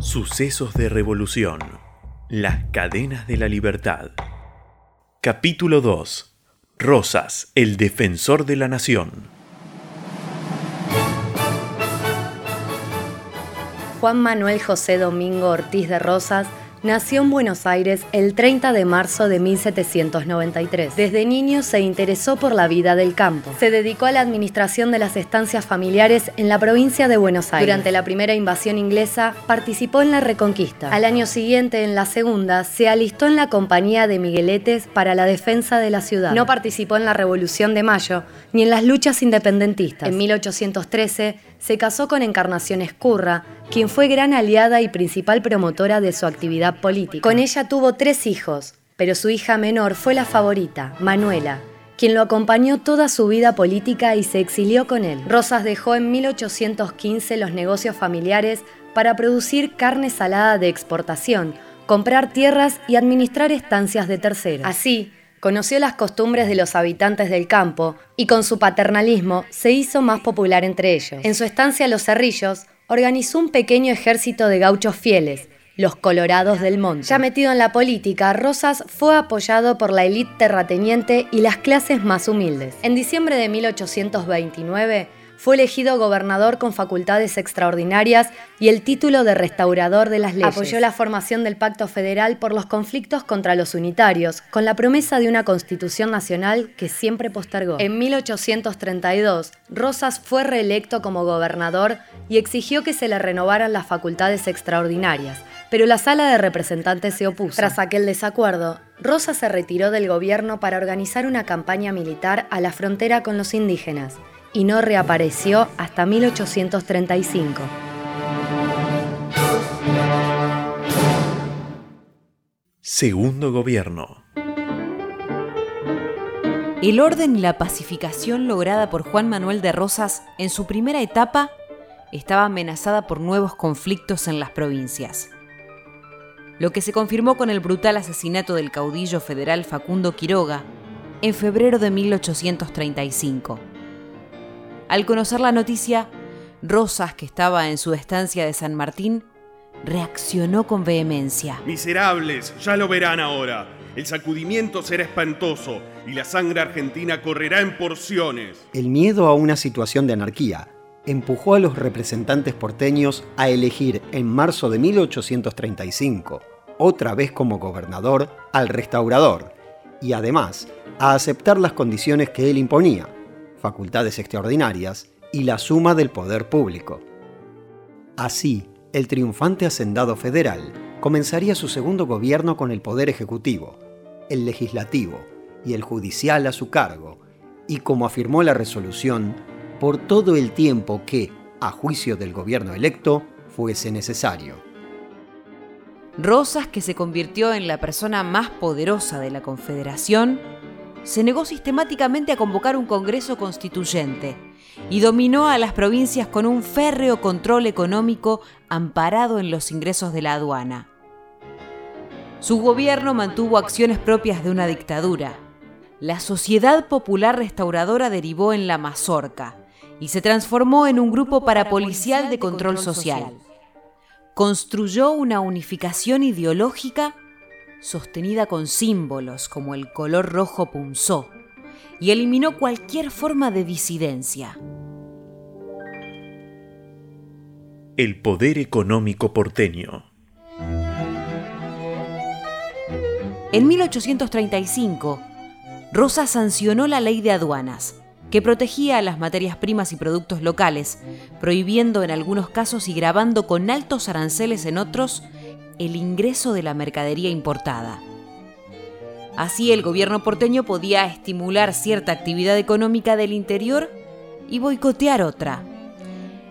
Sucesos de Revolución. Las cadenas de la libertad. Capítulo 2. Rosas, el defensor de la nación. Juan Manuel José Domingo Ortiz de Rosas Nació en Buenos Aires el 30 de marzo de 1793. Desde niño se interesó por la vida del campo. Se dedicó a la administración de las estancias familiares en la provincia de Buenos Aires. Durante la primera invasión inglesa participó en la Reconquista. Al año siguiente, en la segunda, se alistó en la compañía de Migueletes para la defensa de la ciudad. No participó en la Revolución de Mayo ni en las luchas independentistas. En 1813 se casó con Encarnación Escurra, quien fue gran aliada y principal promotora de su actividad política. Con ella tuvo tres hijos, pero su hija menor fue la favorita, Manuela, quien lo acompañó toda su vida política y se exilió con él. Rosas dejó en 1815 los negocios familiares para producir carne salada de exportación, comprar tierras y administrar estancias de terceros. Así, Conoció las costumbres de los habitantes del campo y con su paternalismo se hizo más popular entre ellos. En su estancia Los Cerrillos, organizó un pequeño ejército de gauchos fieles, los Colorados del Monte. Ya metido en la política, Rosas fue apoyado por la élite terrateniente y las clases más humildes. En diciembre de 1829, fue elegido gobernador con facultades extraordinarias y el título de restaurador de las leyes. Apoyó la formación del Pacto Federal por los conflictos contra los unitarios, con la promesa de una constitución nacional que siempre postergó. En 1832, Rosas fue reelecto como gobernador y exigió que se le renovaran las facultades extraordinarias, pero la sala de representantes se opuso. Tras aquel desacuerdo, Rosas se retiró del gobierno para organizar una campaña militar a la frontera con los indígenas y no reapareció hasta 1835. Segundo gobierno. El orden y la pacificación lograda por Juan Manuel de Rosas en su primera etapa estaba amenazada por nuevos conflictos en las provincias. Lo que se confirmó con el brutal asesinato del caudillo federal Facundo Quiroga en febrero de 1835. Al conocer la noticia, Rosas, que estaba en su estancia de San Martín, reaccionó con vehemencia. Miserables, ya lo verán ahora. El sacudimiento será espantoso y la sangre argentina correrá en porciones. El miedo a una situación de anarquía empujó a los representantes porteños a elegir en marzo de 1835, otra vez como gobernador, al restaurador, y además a aceptar las condiciones que él imponía, facultades extraordinarias y la suma del poder público. Así, el triunfante hacendado federal comenzaría su segundo gobierno con el poder ejecutivo, el legislativo y el judicial a su cargo, y como afirmó la resolución, por todo el tiempo que, a juicio del gobierno electo, fuese necesario. Rosas, que se convirtió en la persona más poderosa de la Confederación, se negó sistemáticamente a convocar un Congreso Constituyente y dominó a las provincias con un férreo control económico amparado en los ingresos de la aduana. Su gobierno mantuvo acciones propias de una dictadura. La Sociedad Popular Restauradora derivó en la Mazorca y se transformó en un grupo parapolicial de control social. Construyó una unificación ideológica sostenida con símbolos como el color rojo punzó, y eliminó cualquier forma de disidencia. El poder económico porteño. En 1835, Rosa sancionó la ley de aduanas, que protegía a las materias primas y productos locales, prohibiendo en algunos casos y grabando con altos aranceles en otros el ingreso de la mercadería importada. Así el gobierno porteño podía estimular cierta actividad económica del interior y boicotear otra.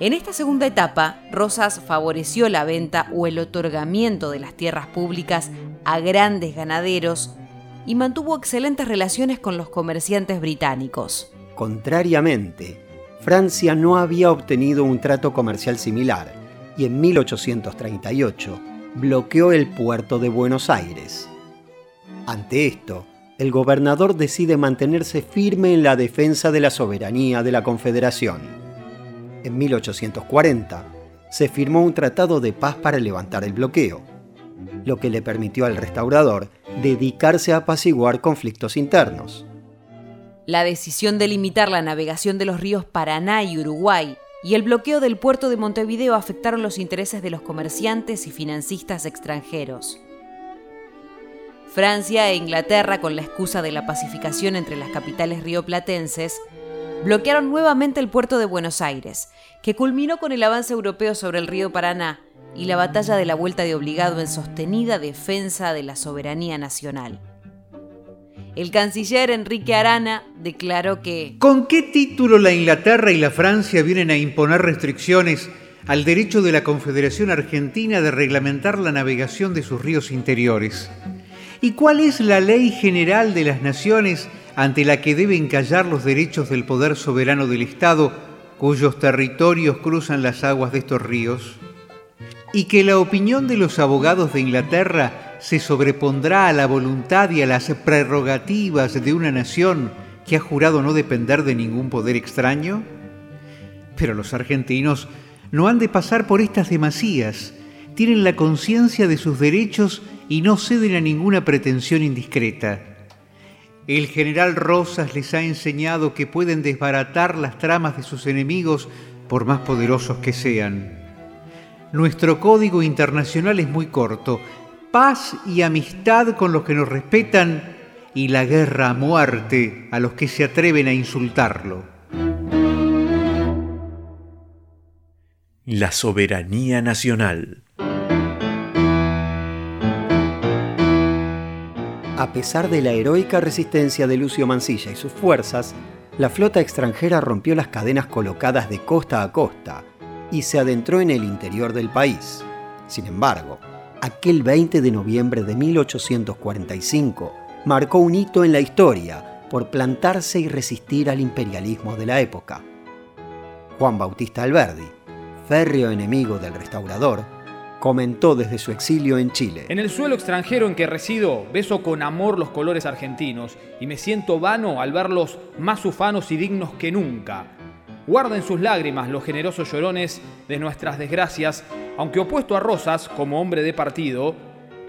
En esta segunda etapa, Rosas favoreció la venta o el otorgamiento de las tierras públicas a grandes ganaderos y mantuvo excelentes relaciones con los comerciantes británicos. Contrariamente, Francia no había obtenido un trato comercial similar y en 1838 bloqueó el puerto de Buenos Aires. Ante esto, el gobernador decide mantenerse firme en la defensa de la soberanía de la Confederación. En 1840, se firmó un tratado de paz para levantar el bloqueo, lo que le permitió al restaurador dedicarse a apaciguar conflictos internos. La decisión de limitar la navegación de los ríos Paraná y Uruguay y el bloqueo del puerto de Montevideo afectaron los intereses de los comerciantes y financistas extranjeros. Francia e Inglaterra, con la excusa de la pacificación entre las capitales rioplatenses, bloquearon nuevamente el puerto de Buenos Aires, que culminó con el avance europeo sobre el río Paraná y la batalla de la Vuelta de Obligado en sostenida defensa de la soberanía nacional. El canciller Enrique Arana declaró que... ¿Con qué título la Inglaterra y la Francia vienen a imponer restricciones al derecho de la Confederación Argentina de reglamentar la navegación de sus ríos interiores? ¿Y cuál es la ley general de las naciones ante la que deben callar los derechos del poder soberano del Estado cuyos territorios cruzan las aguas de estos ríos? Y que la opinión de los abogados de Inglaterra se sobrepondrá a la voluntad y a las prerrogativas de una nación que ha jurado no depender de ningún poder extraño? Pero los argentinos no han de pasar por estas demasías, tienen la conciencia de sus derechos y no ceden a ninguna pretensión indiscreta. El general Rosas les ha enseñado que pueden desbaratar las tramas de sus enemigos por más poderosos que sean. Nuestro código internacional es muy corto. Paz y amistad con los que nos respetan y la guerra a muerte a los que se atreven a insultarlo. La soberanía nacional. A pesar de la heroica resistencia de Lucio Mansilla y sus fuerzas, la flota extranjera rompió las cadenas colocadas de costa a costa y se adentró en el interior del país. Sin embargo, aquel 20 de noviembre de 1845 marcó un hito en la historia por plantarse y resistir al imperialismo de la época. Juan Bautista Alberdi, férreo enemigo del restaurador, comentó desde su exilio en Chile. En el suelo extranjero en que resido, beso con amor los colores argentinos y me siento vano al verlos más ufanos y dignos que nunca. Guarden sus lágrimas los generosos llorones de nuestras desgracias, aunque opuesto a Rosas como hombre de partido,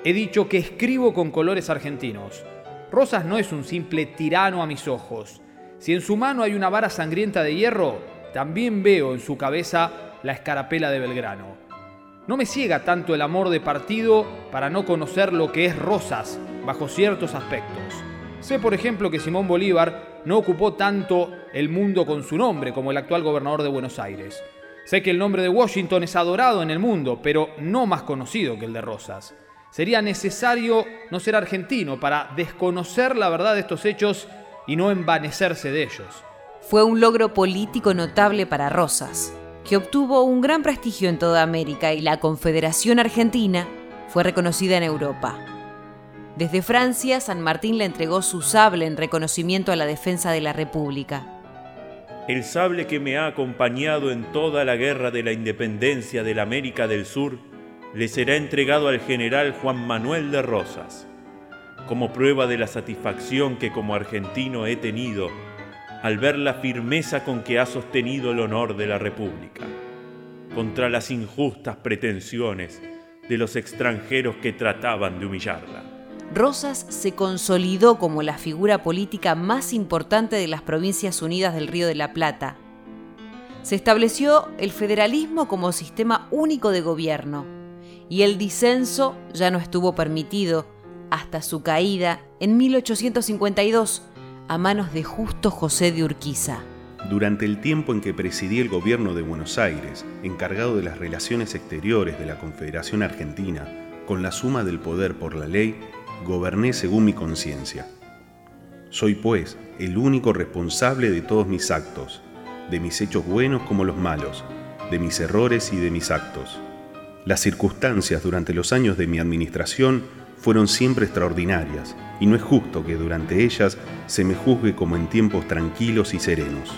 he dicho que escribo con colores argentinos. Rosas no es un simple tirano a mis ojos. Si en su mano hay una vara sangrienta de hierro, también veo en su cabeza la escarapela de Belgrano. No me ciega tanto el amor de partido para no conocer lo que es Rosas bajo ciertos aspectos. Sé, por ejemplo, que Simón Bolívar no ocupó tanto el mundo con su nombre como el actual gobernador de Buenos Aires. Sé que el nombre de Washington es adorado en el mundo, pero no más conocido que el de Rosas. Sería necesario no ser argentino para desconocer la verdad de estos hechos y no envanecerse de ellos. Fue un logro político notable para Rosas que obtuvo un gran prestigio en toda América y la Confederación Argentina fue reconocida en Europa. Desde Francia, San Martín le entregó su sable en reconocimiento a la defensa de la República. El sable que me ha acompañado en toda la guerra de la independencia de la América del Sur le será entregado al general Juan Manuel de Rosas, como prueba de la satisfacción que como argentino he tenido al ver la firmeza con que ha sostenido el honor de la República, contra las injustas pretensiones de los extranjeros que trataban de humillarla. Rosas se consolidó como la figura política más importante de las Provincias Unidas del Río de la Plata. Se estableció el federalismo como sistema único de gobierno y el disenso ya no estuvo permitido hasta su caída en 1852 a manos de Justo José de Urquiza. Durante el tiempo en que presidí el gobierno de Buenos Aires, encargado de las relaciones exteriores de la Confederación Argentina, con la suma del poder por la ley, goberné según mi conciencia. Soy, pues, el único responsable de todos mis actos, de mis hechos buenos como los malos, de mis errores y de mis actos. Las circunstancias durante los años de mi administración fueron siempre extraordinarias, y no es justo que durante ellas se me juzgue como en tiempos tranquilos y serenos.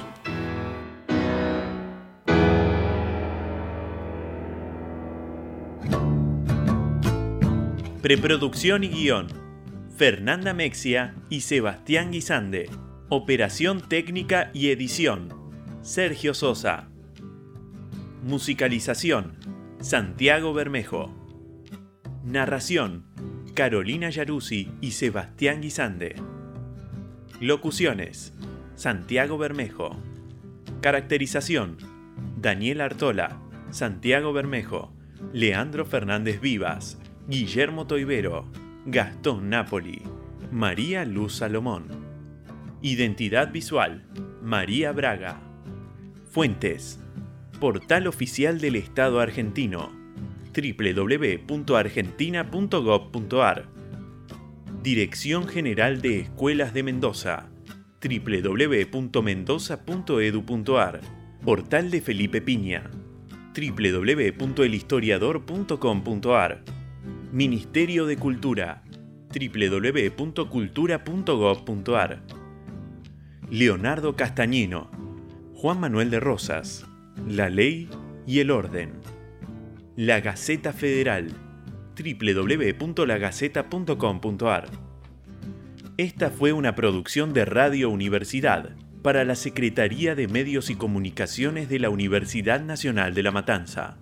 Preproducción y guion. Fernanda Mexia y Sebastián Guisande. Operación técnica y edición. Sergio Sosa. Musicalización. Santiago Bermejo. Narración, Carolina Yaruzzi y Sebastián Guisande. Locuciones, Santiago Bermejo. Caracterización, Daniel Artola, Santiago Bermejo, Leandro Fernández Vivas, Guillermo Toivero, Gastón Napoli, María Luz Salomón. Identidad visual, María Braga. Fuentes, Portal Oficial del Estado argentino, www.argentina.gov.ar. Dirección General de Escuelas de Mendoza, www.mendoza.edu.ar. Portal de Felipe Piña, www.elhistoriador.com.ar. Ministerio de Cultura, www.cultura.gov.ar. Leonardo Castañino, Juan Manuel de Rosas, La Ley y el Orden. La Gaceta Federal, www.lagaceta.com.ar. Esta fue una producción de Radio Universidad para la Secretaría de Medios y Comunicaciones de la Universidad Nacional de La Matanza.